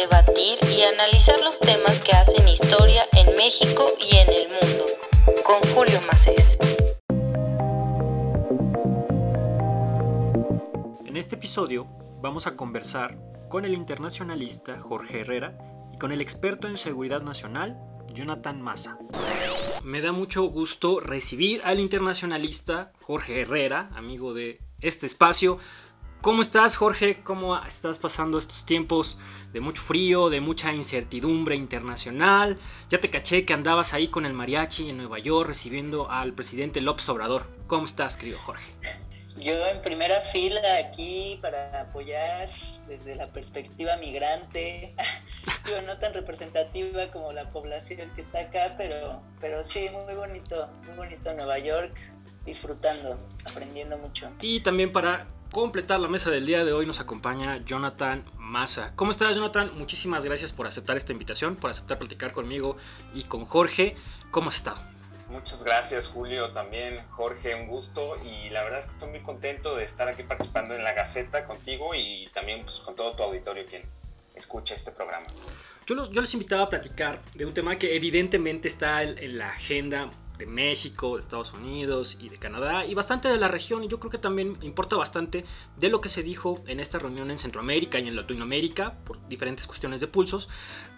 debatir y analizar los temas que hacen historia en México y en el mundo. Con Julio Macés. En este episodio vamos a conversar con el internacionalista Jorge Herrera y con el experto en seguridad nacional Jonathan Massa. Me da mucho gusto recibir al internacionalista Jorge Herrera, amigo de este espacio. ¿Cómo estás, Jorge? ¿Cómo estás pasando estos tiempos de mucho frío, de mucha incertidumbre internacional? Ya te caché que andabas ahí con el mariachi en Nueva York recibiendo al presidente López Obrador. ¿Cómo estás, querido Jorge? Yo en primera fila aquí para apoyar desde la perspectiva migrante, yo no tan representativa como la población que está acá, pero, pero sí, muy bonito, muy bonito Nueva York, disfrutando, aprendiendo mucho. Y también para completar la mesa del día de hoy nos acompaña Jonathan Massa. ¿Cómo estás, Jonathan? Muchísimas gracias por aceptar esta invitación, por aceptar platicar conmigo y con Jorge. ¿Cómo has estado? Muchas gracias, Julio, también Jorge, un gusto y la verdad es que estoy muy contento de estar aquí participando en la Gaceta contigo y también pues, con todo tu auditorio quien escucha este programa. Yo, los, yo invitaba a platicar de un tema que evidentemente está en, en la agenda de México, de Estados Unidos y de Canadá y bastante de la región. Y yo creo que también importa bastante de lo que se dijo en esta reunión en Centroamérica y en Latinoamérica por diferentes cuestiones de pulsos.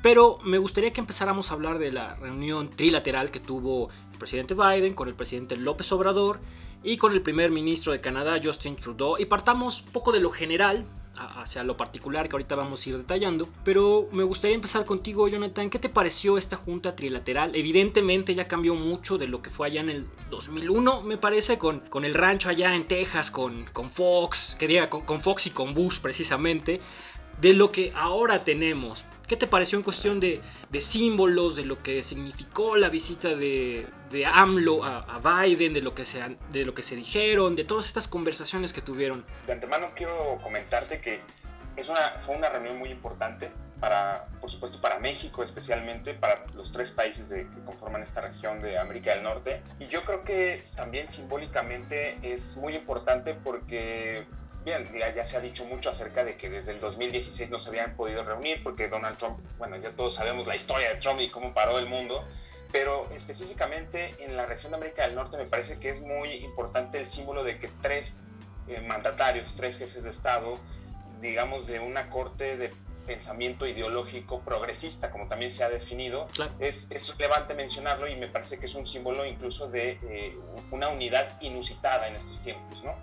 Pero me gustaría que empezáramos a hablar de la reunión trilateral que tuvo el presidente Biden con el presidente López Obrador y con el primer ministro de Canadá, Justin Trudeau. Y partamos un poco de lo general hacia lo particular que ahorita vamos a ir detallando. Pero me gustaría empezar contigo, Jonathan. ¿Qué te pareció esta junta trilateral? Evidentemente ya cambió mucho de lo que fue allá en el 2001, me parece, con, con el rancho allá en Texas, con, con Fox, que diga, con, con Fox y con Bush precisamente, de lo que ahora tenemos. ¿Qué te pareció en cuestión de, de, símbolos, de lo que significó la visita de, de AMLO a, Biden, de lo, que se, de lo que se dijeron, de todas estas conversaciones que tuvieron? De antemano quiero comentarte que es una, fue una reunión muy importante para, por supuesto, para México especialmente, para los tres países de, que conforman esta región de América del Norte. Y yo creo que también simbólicamente es muy importante porque Bien, ya, ya, se ha dicho mucho acerca de que desde el 2016 no se habían podido reunir porque Donald Trump, bueno, ya todos sabemos la historia de Trump y cómo paró el mundo, pero específicamente en la región de América del Norte me parece que es muy importante el símbolo de que tres eh, mandatarios, tres jefes de Estado, digamos de una corte de pensamiento ideológico progresista, como también se ha definido, claro. es, es, relevante mencionarlo y me parece que es un símbolo incluso de eh, una unidad inusitada en estos tiempos, ¿no?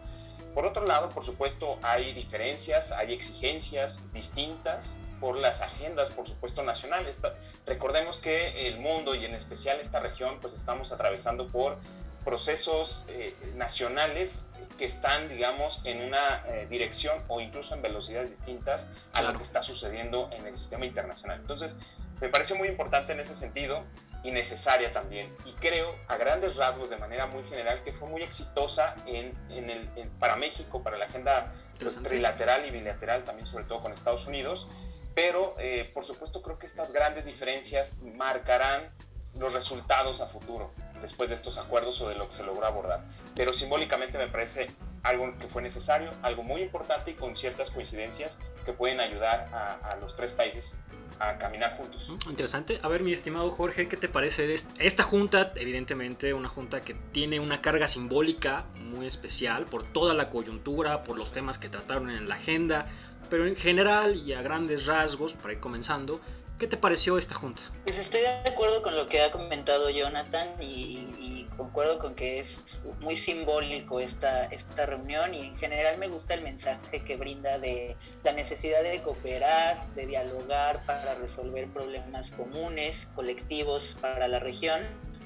Por otro lado, por supuesto, hay diferencias, hay exigencias distintas por las agendas, por supuesto, nacionales. Recordemos que el mundo y en especial esta región, pues estamos atravesando por procesos eh, nacionales que están, digamos, en una eh, dirección o incluso en velocidades distintas a claro. lo que está sucediendo en el sistema internacional. Entonces, me parece muy importante en ese sentido y necesaria también. Y creo, a grandes rasgos, de manera muy general, que fue muy exitosa en, en el, en, para México, para la agenda pues, trilateral y bilateral, también sobre todo con Estados Unidos. Pero, eh, por supuesto, creo que estas grandes diferencias marcarán los resultados a futuro después de estos acuerdos o de lo que se logró abordar. Pero simbólicamente me parece algo que fue necesario, algo muy importante y con ciertas coincidencias que pueden ayudar a, a los tres países a caminar juntos. Interesante. A ver, mi estimado Jorge, ¿qué te parece esta junta? Evidentemente, una junta que tiene una carga simbólica muy especial por toda la coyuntura, por los temas que trataron en la agenda, pero en general y a grandes rasgos, para ir comenzando, ¿Qué te pareció esta junta? Pues estoy de acuerdo con lo que ha comentado Jonathan y, y, concuerdo con que es muy simbólico esta, esta reunión y en general me gusta el mensaje que brinda de la necesidad de cooperar, de dialogar para resolver problemas comunes, colectivos para la región.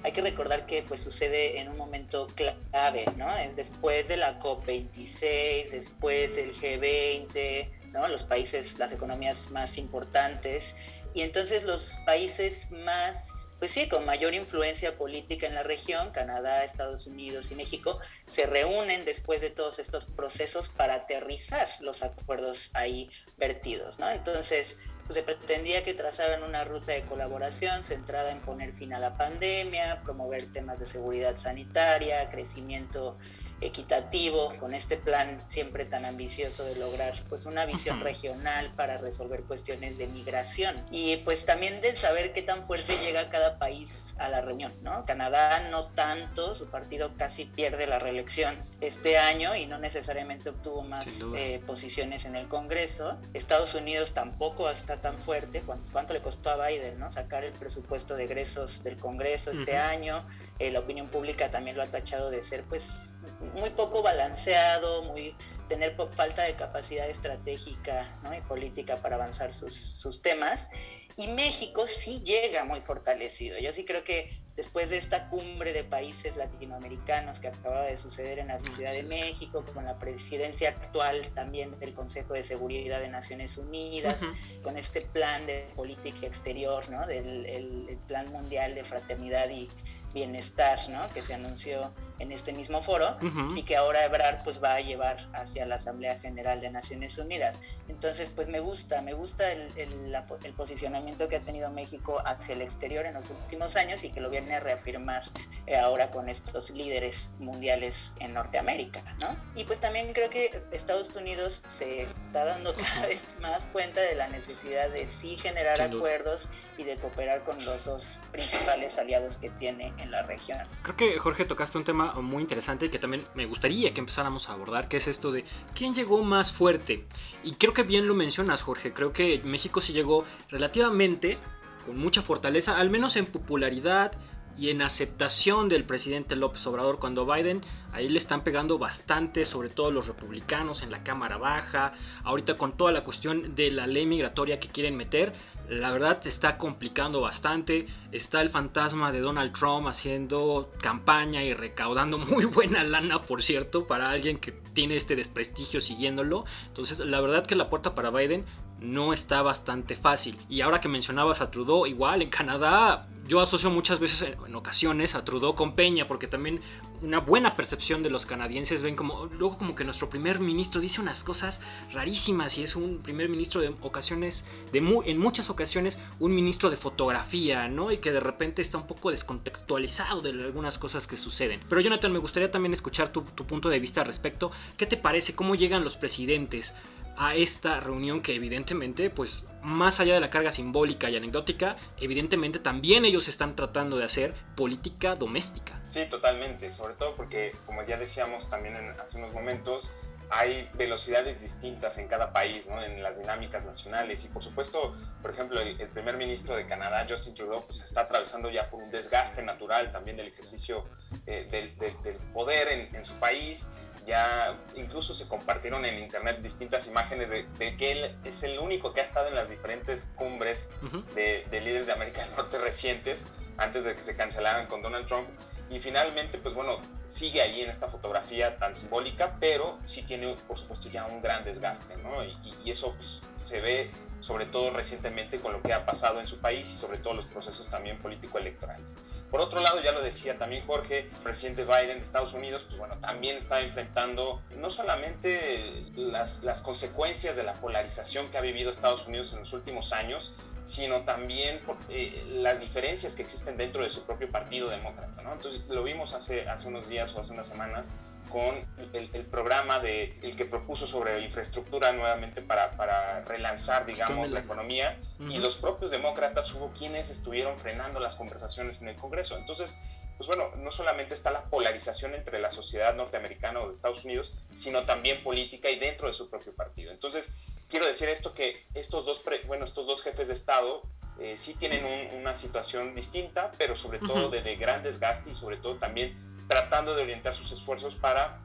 Hay que recordar que pues sucede en un momento clave, ¿no? Es después de la COP26, después del G20, ¿no? Los países, las economías más importantes y entonces los países más, pues sí, con mayor influencia política en la región, Canadá, Estados Unidos y México, se reúnen después de todos estos procesos para aterrizar los acuerdos ahí vertidos, ¿no? Entonces, pues se pretendía que trazaran una ruta de colaboración centrada en poner fin a la pandemia, promover temas de seguridad sanitaria, crecimiento equitativo, con este plan siempre tan ambicioso de lograr pues una visión regional para resolver cuestiones de migración y pues también de saber qué tan fuerte llega cada país a la reunión, ¿no? Canadá no tanto, su partido casi pierde la reelección este año y no necesariamente obtuvo más eh, posiciones en el Congreso. Estados Unidos tampoco está tan fuerte, ¿cuánto, le costó a Biden, ¿no? Sacar el presupuesto de egresos del Congreso este año, eh, la opinión pública también lo ha tachado de ser pues muy poco balanceado, muy tener falta de capacidad estratégica y política para avanzar sus temas. Y México sí llega muy fortalecido. Yo sí creo que después de esta cumbre de países latinoamericanos que acaba de suceder en la Ciudad de México, con la presidencia actual también del Consejo de Seguridad de Naciones Unidas, con este plan de política exterior, ¿no? del el plan mundial de fraternidad y bienestar, ¿no? que se anunció en este mismo foro y que ahora Ebrard pues va a llevar hacia la Asamblea General de Naciones Unidas. Entonces pues me gusta, me gusta el, el, posicionamiento que ha tenido México hacia el exterior en los últimos años y que lo viene a reafirmar eh, ahora con estos líderes mundiales en Norteamérica, ¿no? Y pues también creo que Estados Unidos se está dando cada vez más cuenta de la necesidad de sí generar acuerdos y de cooperar con los dos principales aliados que tiene en la región. Creo que Jorge tocaste un tema muy interesante que también me gustaría que empezáramos a abordar, que es esto de quién llegó más fuerte. Y creo que bien lo mencionas, Jorge. Creo que México sí llegó relativamente con mucha fortaleza, al menos en popularidad y en aceptación del presidente López Obrador cuando Biden ahí le están pegando bastante sobre todo los republicanos en la Cámara Baja ahorita con toda la cuestión de la ley migratoria que quieren meter la verdad se está complicando bastante. Está el fantasma de Donald Trump haciendo campaña y recaudando muy buena lana, por cierto, para alguien que tiene este desprestigio siguiéndolo. Entonces, la verdad que la puerta para Biden no está bastante fácil. Y ahora que mencionabas a Trudeau, igual en Canadá yo asocio muchas veces en, ocasiones a Trudeau con Peña, porque también una buena percepción de los canadienses ven como, luego como que nuestro primer ministro dice unas cosas rarísimas y es un primer ministro de ocasiones, de en muchas ocasiones un ministro de fotografía, ¿no? Y que de repente está un poco descontextualizado de algunas cosas que suceden. Pero Jonathan, me gustaría también escuchar tu, tu punto de vista al respecto. ¿Qué te parece? ¿Cómo llegan los presidentes? A esta reunión que evidentemente, pues más allá de la carga simbólica y anecdótica, evidentemente también ellos están tratando de hacer política doméstica. Sí, totalmente, sobre todo porque, como ya decíamos también hace unos momentos, hay velocidades distintas en cada país, ¿no? en las dinámicas nacionales. Y por supuesto, por ejemplo, el, primer ministro de Canadá, Justin Trudeau, pues está atravesando ya por un desgaste natural también del ejercicio eh, del, poder en, en, su país ya incluso se compartieron en internet distintas imágenes de, que él es el único que ha estado en las diferentes cumbres de, líderes de América del Norte recientes, antes de que se cancelaran con Donald Trump. Y finalmente, pues bueno, sigue ahí en esta fotografía tan simbólica, pero sí tiene, por supuesto, ya un gran desgaste, ¿no? Y, y eso pues, se ve sobre todo recientemente con lo que ha pasado en su país y sobre todo los procesos también político-electorales. Por otro lado, ya lo decía también Jorge, el presidente Biden de Estados Unidos, pues bueno, también está enfrentando no solamente las, las consecuencias de la polarización que ha vivido Estados Unidos en los últimos años, sino también por, eh, las diferencias que existen dentro de su propio partido demócrata. ¿no? Entonces lo vimos hace, hace unos días o hace unas semanas con el, programa de, el que propuso sobre infraestructura nuevamente para, para relanzar, digamos, la economía. Y los propios demócratas hubo quienes estuvieron frenando las conversaciones en el Congreso. Entonces, pues bueno, no solamente está la polarización entre la sociedad norteamericana o de Estados Unidos, sino también política y dentro de su propio partido. Entonces, quiero decir esto que estos dos, bueno, estos dos jefes de Estado eh, sí tienen una situación distinta, pero sobre todo de, de gran desgaste y sobre todo también tratando de orientar sus esfuerzos para,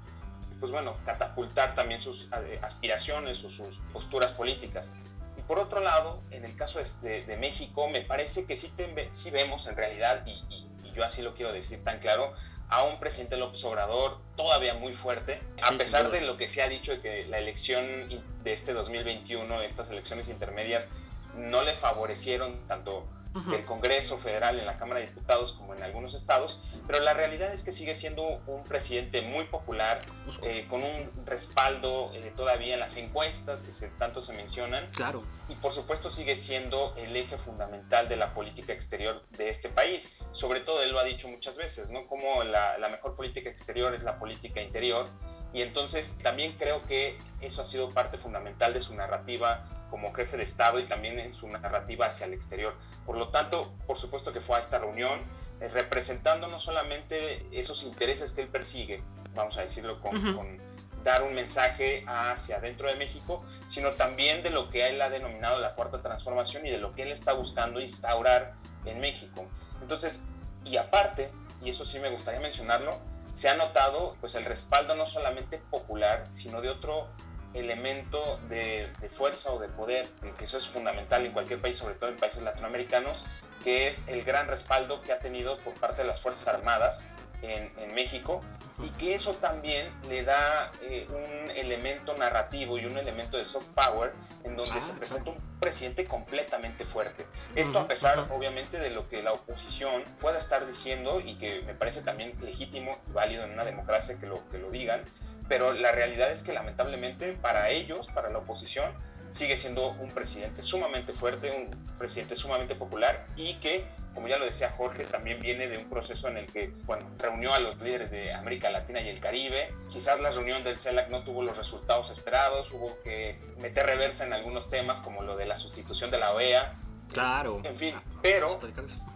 pues bueno, catapultar también sus eh, aspiraciones o sus posturas políticas. Y por otro lado, en el caso de, de México, me parece que sí, sí vemos en realidad, y, y, yo así lo quiero decir tan claro, a un presidente López Obrador todavía muy fuerte, a pesar de lo que se ha dicho de que la elección de este 2021, estas elecciones intermedias, no le favorecieron tanto del Congreso Federal, en la Cámara de Diputados, como en algunos estados, pero la realidad es que sigue siendo un presidente muy popular, eh, con un respaldo eh, todavía en las encuestas que se, tanto se mencionan. Claro. Y por supuesto sigue siendo el eje fundamental de la política exterior de este país. Sobre todo, él lo ha dicho muchas veces, ¿no? Como la, la mejor política exterior es la política interior. Y entonces también creo que eso ha sido parte fundamental de su narrativa como jefe de Estado y también en su narrativa hacia el exterior. Por lo tanto, por supuesto que fue a esta reunión eh, representando no solamente esos intereses que él persigue, vamos a decirlo con, dar un mensaje hacia adentro de México, sino también de lo que él ha denominado la cuarta transformación y de lo que él está buscando instaurar en México. Entonces, y aparte, y eso sí me gustaría mencionarlo, se ha notado pues el respaldo no solamente popular, sino de otro elemento de, fuerza o de poder, que eso es fundamental en cualquier país, sobre todo en países latinoamericanos, que es el gran respaldo que ha tenido por parte de las Fuerzas Armadas en, México y que eso también le da eh, un elemento narrativo y un elemento de soft power en donde se presenta un presidente completamente fuerte. Esto a pesar obviamente de lo que la oposición pueda estar diciendo y que me parece también legítimo y válido en una democracia que lo, que lo digan, pero la realidad es que lamentablemente para ellos, para la oposición, sigue siendo un presidente sumamente fuerte, un presidente sumamente popular y que, como ya lo decía Jorge, también viene de un proceso en el que, bueno, reunió a los líderes de América Latina y el Caribe. Quizás la reunión del CELAC no tuvo los resultados esperados, hubo que meter reversa en algunos temas como lo de la sustitución de la OEA. Claro. En fin, pero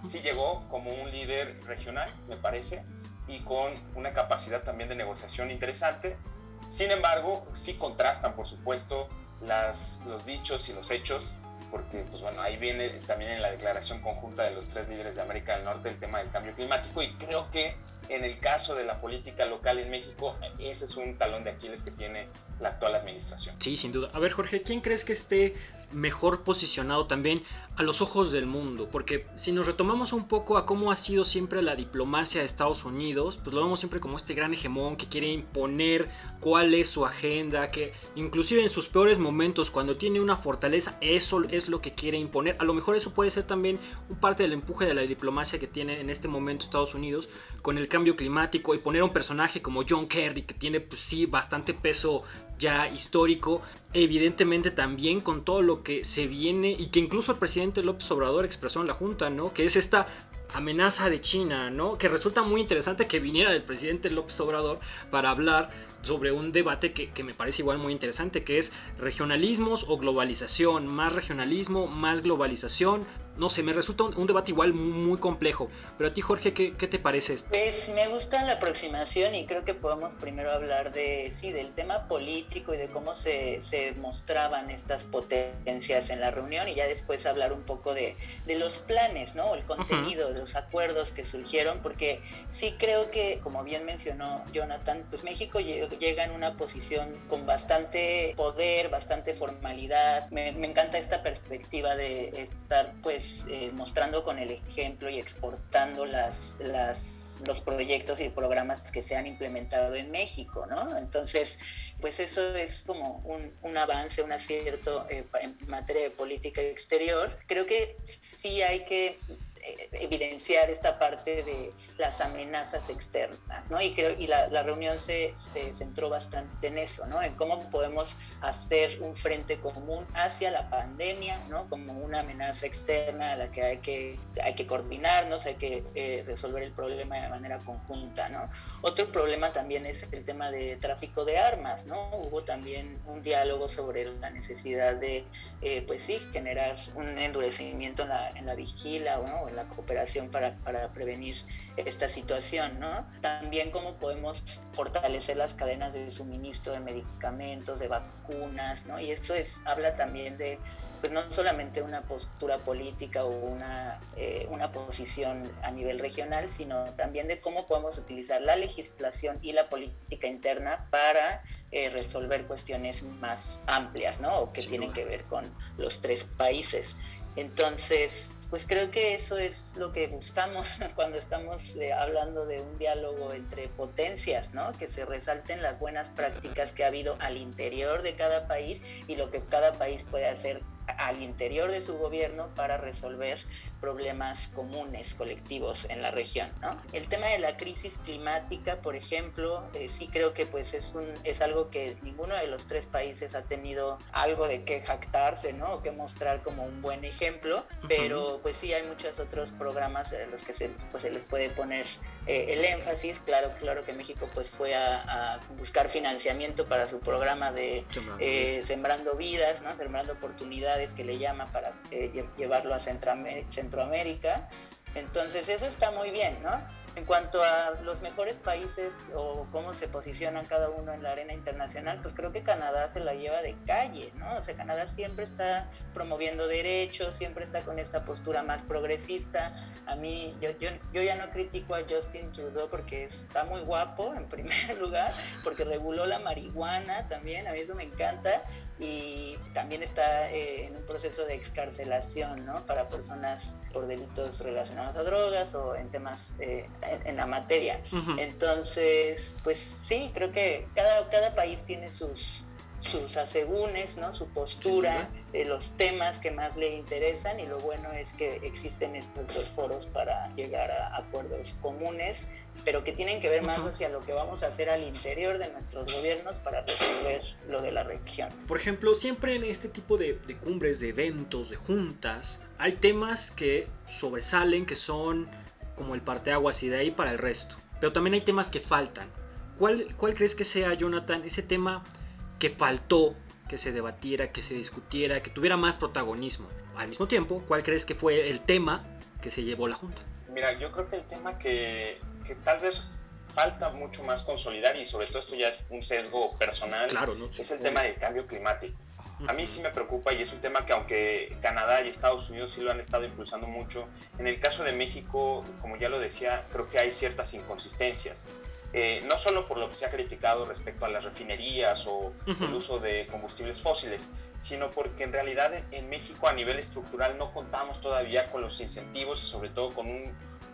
sí llegó como un líder regional, me parece, y con una capacidad también de negociación interesante. Sin embargo, sí contrastan, por supuesto, las, los dichos y los hechos, porque pues bueno, ahí viene también en la declaración conjunta de los tres líderes de América del Norte el tema del cambio climático y creo que en el caso de la política local en México, ese es un talón de Aquiles que tiene la actual administración. Sí, sin duda. A ver, Jorge, ¿quién crees que esté mejor posicionado también a los ojos del mundo, porque si nos retomamos un poco a cómo ha sido siempre la diplomacia de Estados Unidos, pues lo vemos siempre como este gran hegemón que quiere imponer cuál es su agenda, que inclusive en sus peores momentos, cuando tiene una fortaleza, eso es lo que quiere imponer. A lo mejor eso puede ser también parte del empuje de la diplomacia que tiene en este momento Estados Unidos con el cambio climático y poner a un personaje como John Kerry, que tiene pues sí bastante peso ya histórico, evidentemente también con todo lo que se viene y que incluso el presidente López Obrador expresó en la Junta, ¿no? Que es esta amenaza de China, ¿no? Que resulta muy interesante que viniera del presidente López Obrador para hablar sobre un debate que, que, me parece igual muy interesante, que es regionalismos o globalización, más regionalismo, más globalización, no sé, me resulta un, debate igual muy complejo. Pero a ti, Jorge, ¿qué, ¿qué, te parece esto? Pues me gusta la aproximación y creo que podemos primero hablar de, sí, del tema político y de cómo se, se mostraban estas potencias en la reunión y ya después hablar un poco de, de los planes, ¿no? El contenido, de los acuerdos que surgieron, porque sí creo que, como bien mencionó Jonathan, pues México llega en una posición con bastante poder, bastante formalidad. Me, me encanta esta perspectiva de estar, pues, eh, mostrando con el ejemplo y exportando las, los proyectos y programas que se han implementado en México, ¿no? Entonces, pues eso es como un, avance, un acierto eh, en materia de política exterior. Creo que sí hay que evidenciar esta parte de las amenazas externas, ¿no? Y, creo, y la, la reunión se, se, centró bastante en eso, ¿no? En cómo podemos hacer un frente común hacia la pandemia, ¿no? Como una amenaza externa a la que hay que, hay que coordinarnos, hay que eh, resolver el problema de manera conjunta, ¿no? Otro problema también es el tema de tráfico de armas, ¿no? Hubo también un diálogo sobre la necesidad de, eh, pues sí, generar un endurecimiento en la, en la vigila, ¿no? La cooperación para, para, prevenir esta situación, ¿no? También cómo podemos fortalecer las cadenas de suministro de medicamentos, de vacunas, ¿no? Y esto es, habla también de pues no solamente una postura política o una, eh, una posición a nivel regional, sino también de cómo podemos utilizar la legislación y la política interna para eh, resolver cuestiones más amplias, ¿no? O que tienen que ver con los tres países. Entonces, pues creo que eso es lo que buscamos cuando estamos eh, hablando de un diálogo entre potencias, ¿no? Que se resalten las buenas prácticas que ha habido al interior de cada país y lo que cada país puede hacer al interior de su gobierno para resolver problemas comunes, colectivos en la región. ¿no? El tema de la crisis climática, por ejemplo, eh, sí creo que pues es, un, es algo que ninguno de los tres países ha tenido algo de que jactarse, ¿no? O que mostrar como un buen ejemplo, pero pues sí hay muchos otros programas en los que se, pues, se les puede poner eh, el énfasis. Claro, claro que México pues fue a, a buscar financiamiento para su programa de eh, Sembrando Vidas, ¿no? Sembrando Oportunidades que le llama para eh, llevarlo a Centroamérica. Entonces eso está muy bien, ¿no? En cuanto a los mejores países o cómo se posicionan cada uno en la arena internacional, pues creo que Canadá se la lleva de calle, ¿no? O sea, Canadá siempre está promoviendo derechos, siempre está con esta postura más progresista. A mí, yo, yo, yo ya no critico a Justin Trudeau porque está muy guapo, en primer lugar, porque reguló la marihuana también, a mí eso me encanta, y también está eh, en un proceso de excarcelación, ¿no? Para personas por delitos relacionados a drogas o en temas... Eh, en, la materia. Entonces, pues sí, creo que cada, cada país tiene sus, sus asegúnes, ¿no? su postura, de los temas que más le interesan y lo bueno es que existen estos dos foros para llegar a acuerdos comunes, pero que tienen que ver más hacia lo que vamos a hacer al interior de nuestros gobiernos para resolver lo de la región. Por ejemplo, siempre en este tipo de, de cumbres, de eventos, de juntas, hay temas que sobresalen, que son como el parteaguas y de ahí para el resto. Pero también hay temas que faltan. ¿Cuál, ¿Cuál crees que sea, Jonathan, ese tema que faltó que se debatiera, que se discutiera, que tuviera más protagonismo? Al mismo tiempo, ¿cuál crees que fue el tema que se llevó la Junta? Mira, yo creo que el tema que, que tal vez falta mucho más consolidar y sobre todo esto ya es un sesgo personal, claro, ¿no? es el tema del cambio climático. A mí sí me preocupa y es un tema que aunque Canadá y Estados Unidos sí lo han estado impulsando mucho, en el caso de México, como ya lo decía, creo que hay ciertas inconsistencias. Eh, no solo por lo que se ha criticado respecto a las refinerías o el uso de combustibles fósiles, sino porque en realidad en, México a nivel estructural no contamos todavía con los incentivos y sobre todo con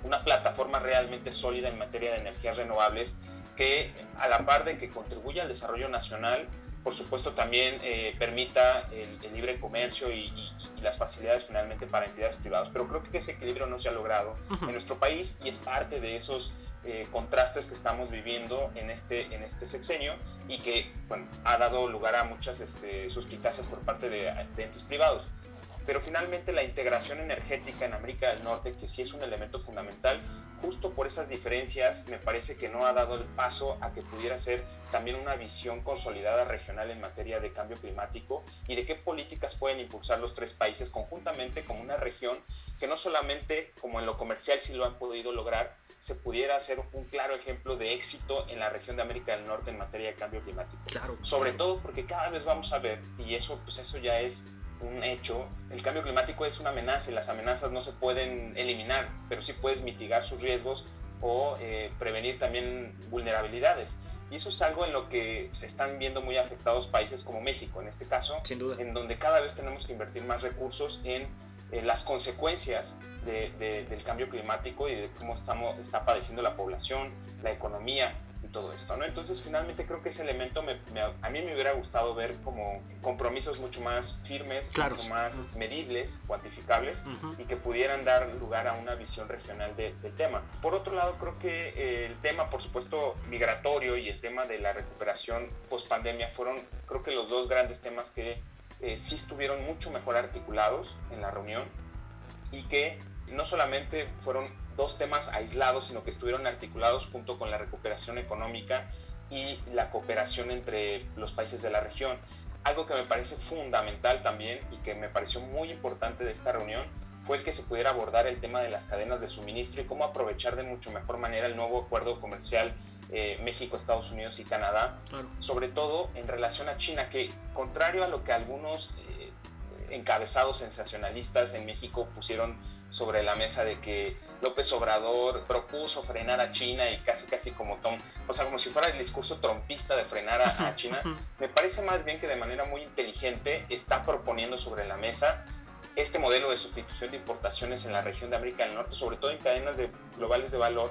una plataforma realmente sólida en materia de energías renovables que a la par de que contribuye al desarrollo nacional, por supuesto también eh, permita el, libre comercio y, las facilidades finalmente para entidades privadas. Pero creo que ese equilibrio no se ha logrado en nuestro país y es parte de esos eh, contrastes que estamos viviendo en este, en este sexenio y que bueno, ha dado lugar a muchas este, suspicacias por parte de, de entes privados pero finalmente la integración energética en América del Norte, que sí es un elemento fundamental, justo por esas diferencias me parece que no ha dado el paso a que pudiera ser también una visión consolidada regional en materia de cambio climático y de qué políticas pueden impulsar los tres países conjuntamente como una región que no solamente como en lo comercial sí lo han podido lograr, se pudiera hacer un claro ejemplo de éxito en la región de América del Norte en materia de cambio climático. Claro. Sobre todo porque cada vez vamos a ver, y eso, pues eso ya es un hecho, el cambio climático es una amenaza y las amenazas no se pueden eliminar, pero sí puedes mitigar sus riesgos o eh, prevenir también vulnerabilidades. Y eso es algo en lo que se están viendo muy afectados países como México, en este caso, en donde cada vez tenemos que invertir más recursos en eh, las consecuencias del cambio climático y de cómo estamos, está padeciendo la población, la economía, todo esto, ¿no? Entonces, finalmente creo que ese elemento me, a mí me hubiera gustado ver como compromisos mucho más firmes, mucho más este, medibles, cuantificables y que pudieran dar lugar a una visión regional del tema. Por otro lado, creo que eh, el tema, por supuesto, migratorio y el tema de la recuperación post pandemia fueron, creo que los dos grandes temas que eh, sí estuvieron mucho mejor articulados en la reunión y que no solamente fueron dos temas aislados, sino que estuvieron articulados junto con la recuperación económica y la cooperación entre los países de la región. Algo que me parece fundamental también y que me pareció muy importante de esta reunión fue el que se pudiera abordar el tema de las cadenas de suministro y cómo aprovechar de mucho mejor manera el nuevo acuerdo comercial eh, México, Estados Unidos y Canadá, sobre todo en relación a China, que contrario a lo que algunos eh, encabezados sensacionalistas en México pusieron sobre la mesa de que López Obrador propuso frenar a China y casi casi como Tom, o sea, como si fuera el discurso trompista de frenar a, China, me parece más bien que de manera muy inteligente está proponiendo sobre la mesa este modelo de sustitución de importaciones en la región de América del Norte, sobre todo en cadenas de, globales de valor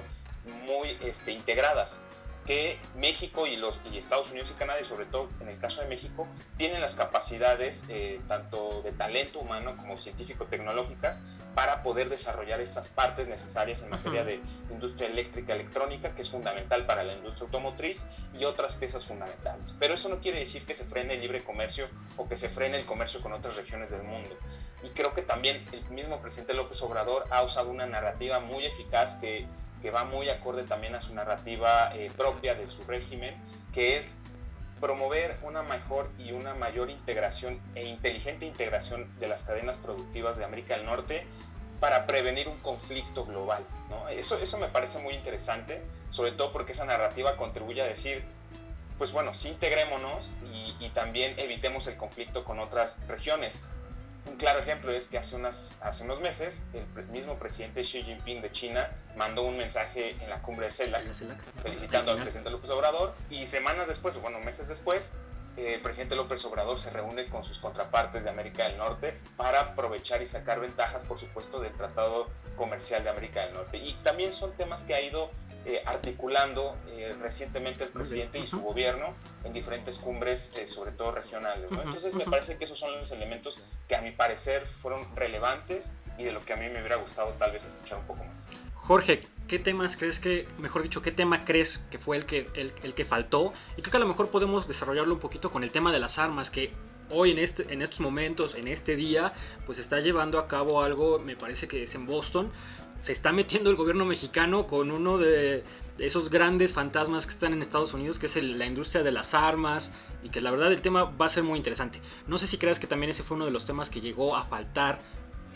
muy este, integradas que México y, los, y Estados Unidos y Canadá, y sobre todo en el caso de México, tienen las capacidades eh, tanto de talento humano como científico-tecnológicas para poder desarrollar estas partes necesarias en materia de industria eléctrica, electrónica, que es fundamental para la industria automotriz, y otras piezas fundamentales. Pero eso no quiere decir que se frene el libre comercio o que se frene el comercio con otras regiones del mundo. Y creo que también el mismo presidente López Obrador ha usado una narrativa muy eficaz que que va muy acorde también a su narrativa eh, propia de su régimen, que es promover una mejor y una mayor integración e inteligente integración de las cadenas productivas de América del Norte para prevenir un conflicto global. ¿no? Eso, eso me parece muy interesante, sobre todo porque esa narrativa contribuye a decir, pues bueno, sí integrémonos y, y también evitemos el conflicto con otras regiones. Un claro ejemplo es que hace, unas, hace unos meses el mismo presidente Xi Jinping de China mandó un mensaje en la cumbre de CELAC felicitando al presidente López Obrador y semanas después, o bueno, meses después, el presidente López Obrador se reúne con sus contrapartes de América del Norte para aprovechar y sacar ventajas, por supuesto, del Tratado Comercial de América del Norte. Y también son temas que ha ido eh, articulando eh, recientemente el presidente y su gobierno en diferentes cumbres, eh, sobre todo regionales. Entonces me parece que esos son los elementos que a mi parecer fueron relevantes y de lo que a mí me hubiera gustado tal vez escuchar un poco más. Jorge, ¿qué temas crees que, mejor dicho, qué tema crees que fue el que, el, el que faltó? Y creo que a lo mejor podemos desarrollarlo un poquito con el tema de las armas, que hoy en, este, en estos momentos, en este día, pues está llevando a cabo algo, me parece que es en Boston, se está metiendo el gobierno mexicano con uno de, esos grandes fantasmas que están en Estados Unidos, que es la industria de las armas, y que la verdad el tema va a ser muy interesante. No sé si creas que también ese fue uno de los temas que llegó a faltar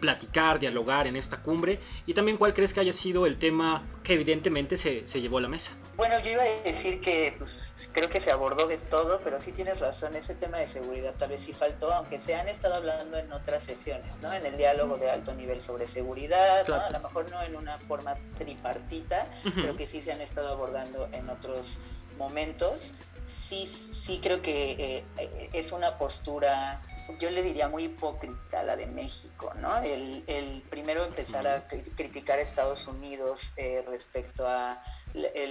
platicar, dialogar en esta cumbre? Y también cuál crees que haya sido el tema que evidentemente se, se llevó a la mesa. Bueno, yo iba a decir que pues, creo que se abordó de todo, pero sí tienes razón, ese tema de seguridad tal vez sí faltó, aunque se han estado hablando en otras sesiones, ¿no? En el diálogo de alto nivel sobre seguridad, ¿no? A lo mejor no en una forma tripartita, pero que sí se han estado abordando en otros momentos. Sí, sí creo que eh, eh, es una postura yo le diría muy hipócrita la de México, ¿no? El, el primero empezar a criticar a Estados Unidos eh, respecto a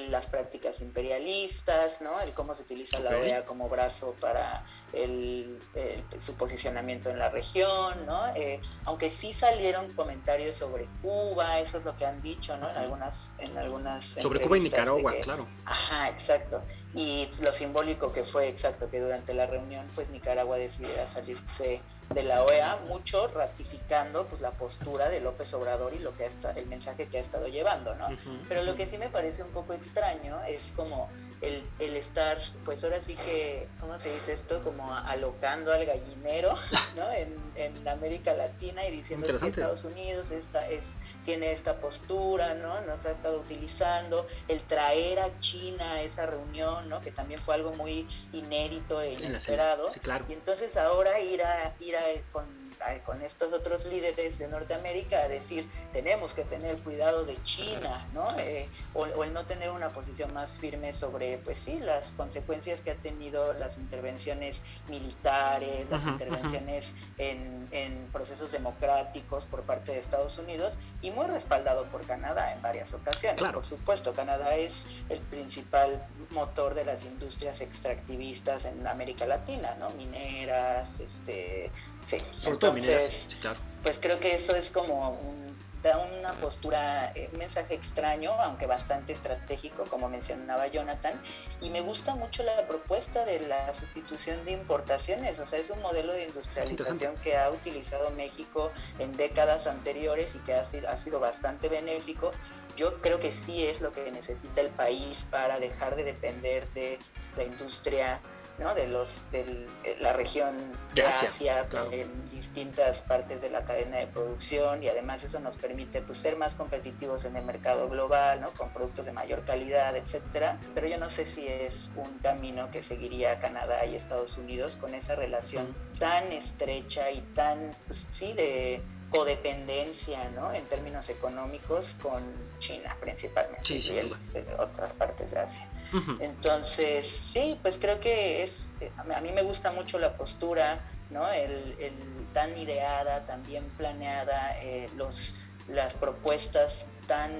las prácticas imperialistas, ¿no? El cómo se utiliza la OEA como brazo para el, su posicionamiento en la región, ¿no? Eh, aunque sí salieron comentarios sobre Cuba, eso es lo que han dicho, ¿no? En algunas, en algunas sobre Cuba y Nicaragua, claro. Ajá, exacto. Y lo simbólico que fue, exacto, que durante la reunión, pues Nicaragua decidiera salirse de la OEA, mucho ratificando, pues la postura de López Obrador y lo que ha el mensaje que ha estado llevando, ¿no? Pero lo que sí me parece un poco extraño es como el, el, estar, pues ahora sí que, ¿cómo se dice esto? Como alocando al gallinero, ¿no? En, en América Latina y diciendo que Estados Unidos esta, es, tiene esta postura, ¿no? Nos ha estado utilizando, el traer a China a esa reunión, ¿no? Que también fue algo muy inédito e inesperado. claro. Y entonces ahora ir a, ir a con con estos otros líderes de Norteamérica a decir tenemos que tener cuidado de China, ¿no? Eh, o, el no tener una posición más firme sobre, pues sí, las consecuencias que ha tenido las intervenciones militares, las intervenciones en, procesos democráticos por parte de Estados Unidos y muy respaldado por Canadá en varias ocasiones. Por supuesto, Canadá es el principal motor de las industrias extractivistas en América Latina, ¿no? Mineras, este, sí. Entonces, pues creo que eso es como un, da una postura, eh, un mensaje extraño, aunque bastante estratégico, como mencionaba Jonathan, y me gusta mucho la propuesta de la sustitución de importaciones, o sea, es un modelo de industrialización que ha utilizado México en décadas anteriores y que ha sido, ha sido bastante benéfico. Yo creo que sí es lo que necesita el país para dejar de depender de la industria ¿no? de los de la región de Asia, en distintas partes de la cadena de producción y además eso nos permite pues, ser más competitivos en el mercado global, ¿no? con productos de mayor calidad, etcétera. Pero yo no sé si es un camino que seguiría Canadá y Estados Unidos con esa relación tan estrecha y tan, pues, sí, de codependencia, ¿no? En términos económicos con China principalmente y otras partes de Asia. Entonces, sí, pues creo que es, a mí me gusta mucho la postura, ¿no? El, tan ideada, tan bien planeada, eh, los las propuestas tan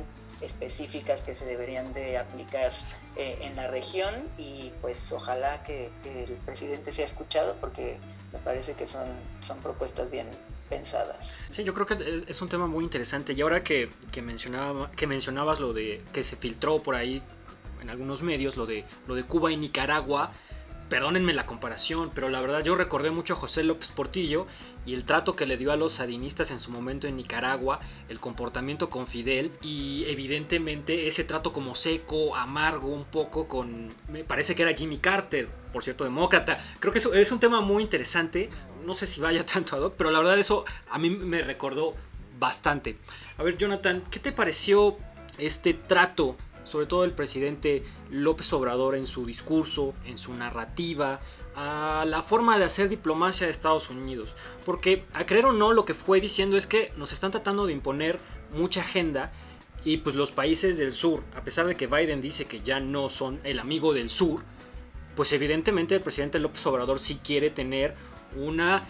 específicas que se deberían de aplicar eh, en la región y pues ojalá que, el presidente sea escuchado porque me parece que son, son propuestas bien pensadas. Sí, yo creo que es, un tema muy interesante y ahora que, que, mencionaba, que mencionabas lo de que se filtró por ahí en algunos medios, lo de, lo de Cuba y Nicaragua, perdónenme la comparación, pero la verdad yo recordé mucho a José López Portillo y el trato que le dio a los sadinistas en su momento en Nicaragua, el comportamiento con Fidel y evidentemente ese trato como seco, amargo un poco con, me parece que era Jimmy Carter, por cierto, demócrata. Creo que eso es un tema muy interesante, no sé si vaya tanto a Doc, pero la verdad eso a mí me recordó bastante. A ver, Jonathan, ¿qué te pareció este trato sobre todo el presidente López Obrador en su discurso, en su narrativa, a la forma de hacer diplomacia de Estados Unidos. Porque, a creer o no, lo que fue diciendo es que nos están tratando de imponer mucha agenda y pues los países del sur, a pesar de que Biden dice que ya no son el amigo del sur, pues evidentemente el presidente López Obrador sí quiere tener una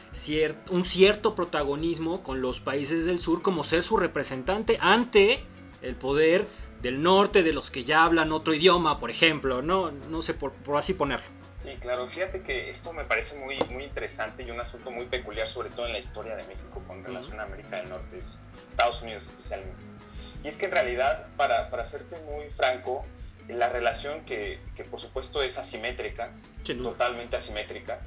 un cierto protagonismo con los países del sur como ser su representante ante el poder del norte, de los que ya hablan otro idioma, por ejemplo, no, no sé, por, así ponerlo. Sí, claro, fíjate que esto me parece muy, muy interesante y un asunto muy peculiar, sobre todo en la historia de México con relación a América del Norte, Estados Unidos especialmente. Y es que en realidad, para, para serte muy franco, la relación que, que por supuesto es asimétrica, totalmente asimétrica,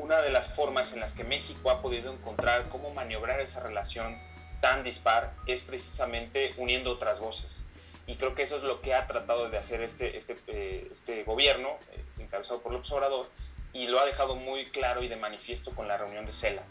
una de las formas en las que México ha podido encontrar cómo maniobrar esa relación tan dispar es precisamente uniendo otras voces y creo que eso es lo que ha tratado de hacer este, este, eh, este gobierno, eh, encabezado por López Obrador, y lo ha dejado muy claro y de manifiesto con la reunión de CELA.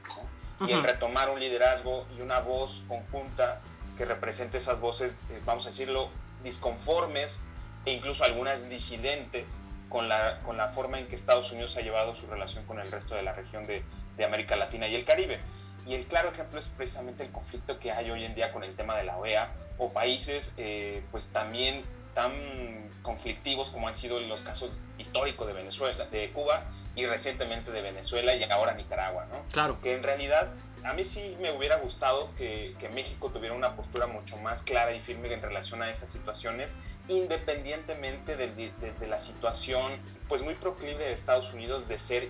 Y el retomar un liderazgo y una voz conjunta que represente esas voces, eh, vamos a decirlo, disconformes e incluso algunas disidentes con la, con la forma en que Estados Unidos ha llevado su relación con el resto de la región de, de América Latina y el Caribe. Y el claro ejemplo es precisamente el conflicto que hay hoy en día con el tema de la OEA o países eh, pues también tan conflictivos como han sido los casos históricos de Venezuela, de Cuba y recientemente de Venezuela y ahora Nicaragua, ¿no? Claro. Que en realidad a mí sí me hubiera gustado que, que, México tuviera una postura mucho más clara y firme en relación a esas situaciones, independientemente de, de, de la situación pues muy proclive de Estados Unidos de ser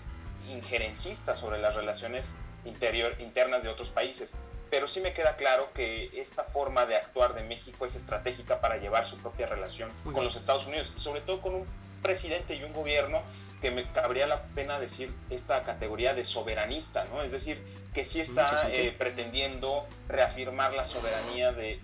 injerencista sobre las relaciones interior, internas de otros países. Pero sí me queda claro que esta forma de actuar de México es estratégica para llevar su propia relación con los Estados Unidos, y sobre todo con un presidente y un gobierno que me cabría la pena decir esta categoría de soberanista, ¿no? Es decir, que sí está eh, pretendiendo reafirmar la soberanía de,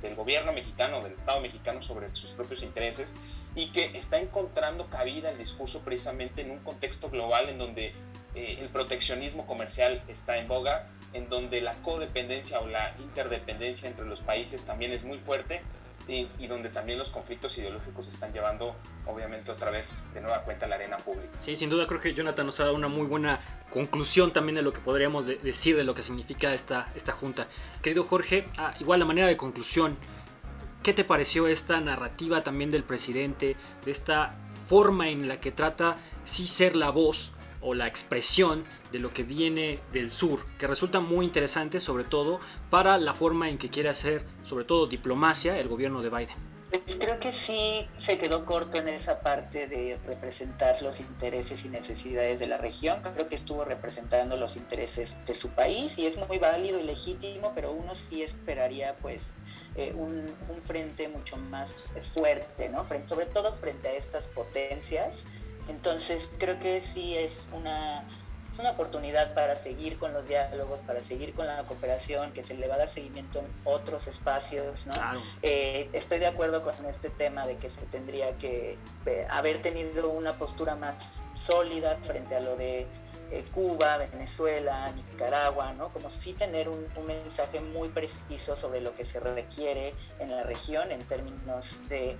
del gobierno mexicano, del Estado mexicano sobre sus propios intereses y que está encontrando cabida el discurso precisamente en un contexto global en donde eh, el proteccionismo comercial está en boga, en donde la codependencia o la interdependencia entre los países también es muy fuerte y, donde también los conflictos ideológicos se están llevando, obviamente, otra vez de nueva cuenta a la arena pública. Sí, sin duda creo que Jonathan nos ha dado una muy buena conclusión también de lo que podríamos decir de lo que significa esta, esta junta. Querido Jorge, ah, igual la manera de conclusión, ¿qué te pareció esta narrativa también del presidente, de esta forma en la que trata sí ser la voz o la expresión de lo que viene del sur, que resulta muy interesante sobre todo para la forma en que quiere hacer sobre todo diplomacia el gobierno de Biden. Pues creo que sí se quedó corto en esa parte de representar los intereses y necesidades de la región. Creo que estuvo representando los intereses de su país y es muy válido y legítimo, pero uno sí esperaría pues eh, un, un, frente mucho más fuerte, ¿no? Frente, sobre todo frente a estas potencias entonces creo que sí es una, es una oportunidad para seguir con los diálogos, para seguir con la cooperación, que se le va a dar seguimiento en otros espacios. ¿no? Eh, estoy de acuerdo con este tema de que se tendría que eh, haber tenido una postura más sólida frente a lo de eh, Cuba, Venezuela, Nicaragua, ¿no? Como sí tener un, mensaje muy preciso sobre lo que se requiere en la región en términos de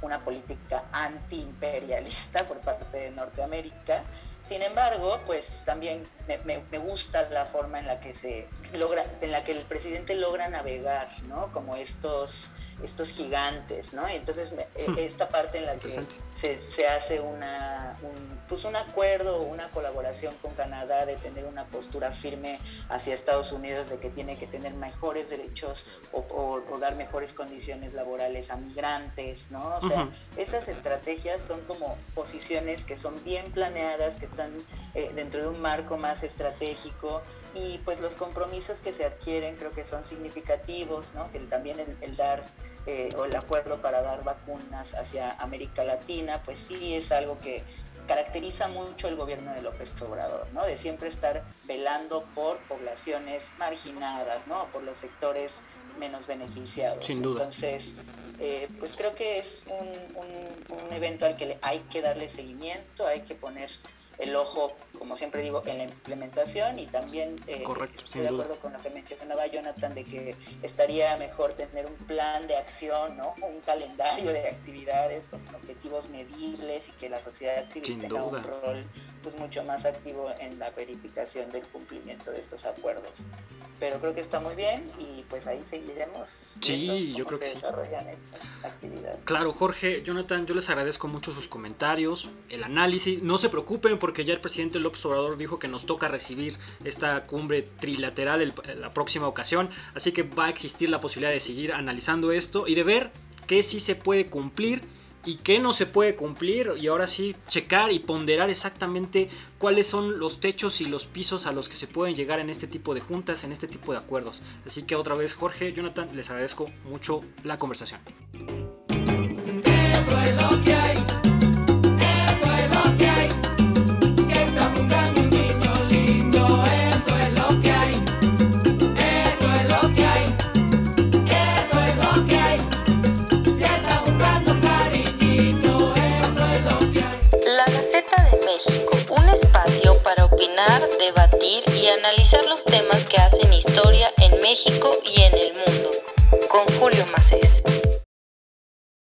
una política antiimperialista por parte de Norteamérica. Sin embargo, pues también me, gusta la forma en la que se logra, en la que el presidente logra navegar, ¿no? Como estos, estos gigantes, ¿no? entonces hmm. esta parte en la que se, se hace una, un, pues un acuerdo o una colaboración con Canadá de tener una postura firme hacia Estados Unidos de que tiene que tener mejores derechos o, dar mejores condiciones laborales a migrantes, ¿no? O sea, esas estrategias son como posiciones que son bien planeadas, que están eh, dentro de un marco más estratégico y pues los compromisos que se adquieren creo que son significativos, ¿no? Que también el, dar eh, o el acuerdo para dar vacunas hacia América Latina, pues sí es algo que caracteriza mucho el gobierno de López Obrador, ¿no? De siempre estar velando por poblaciones marginadas, ¿no? Por los sectores menos beneficiados. Sin duda. Entonces, eh, pues creo que es un, un, evento al que hay que darle seguimiento, hay que poner el ojo, como siempre digo, en la implementación y también eh, estoy de acuerdo con lo que mencionaba Jonathan de que estaría mejor tener un plan de acción, ¿no? un calendario de actividades con objetivos medibles y que la sociedad civil tenga un rol pues mucho más activo en la verificación del cumplimiento de estos acuerdos. Pero creo que está muy bien y pues ahí seguiremos sí, yo creo se que desarrollan estas actividades. Claro, Jorge, Jonathan, yo les agradezco mucho sus comentarios, el análisis. No se preocupen porque ya el presidente López Obrador dijo que nos toca recibir esta cumbre trilateral la próxima ocasión, así que va a existir la posibilidad de seguir analizando esto y de ver qué sí se puede cumplir y qué no se puede cumplir y ahora sí checar y ponderar exactamente cuáles son los techos y los pisos a los que se pueden llegar en este tipo de juntas, en este tipo de acuerdos. Así que otra vez Jorge, Jonathan, les agradezco mucho la conversación. debatir y analizar los temas que hacen historia en México y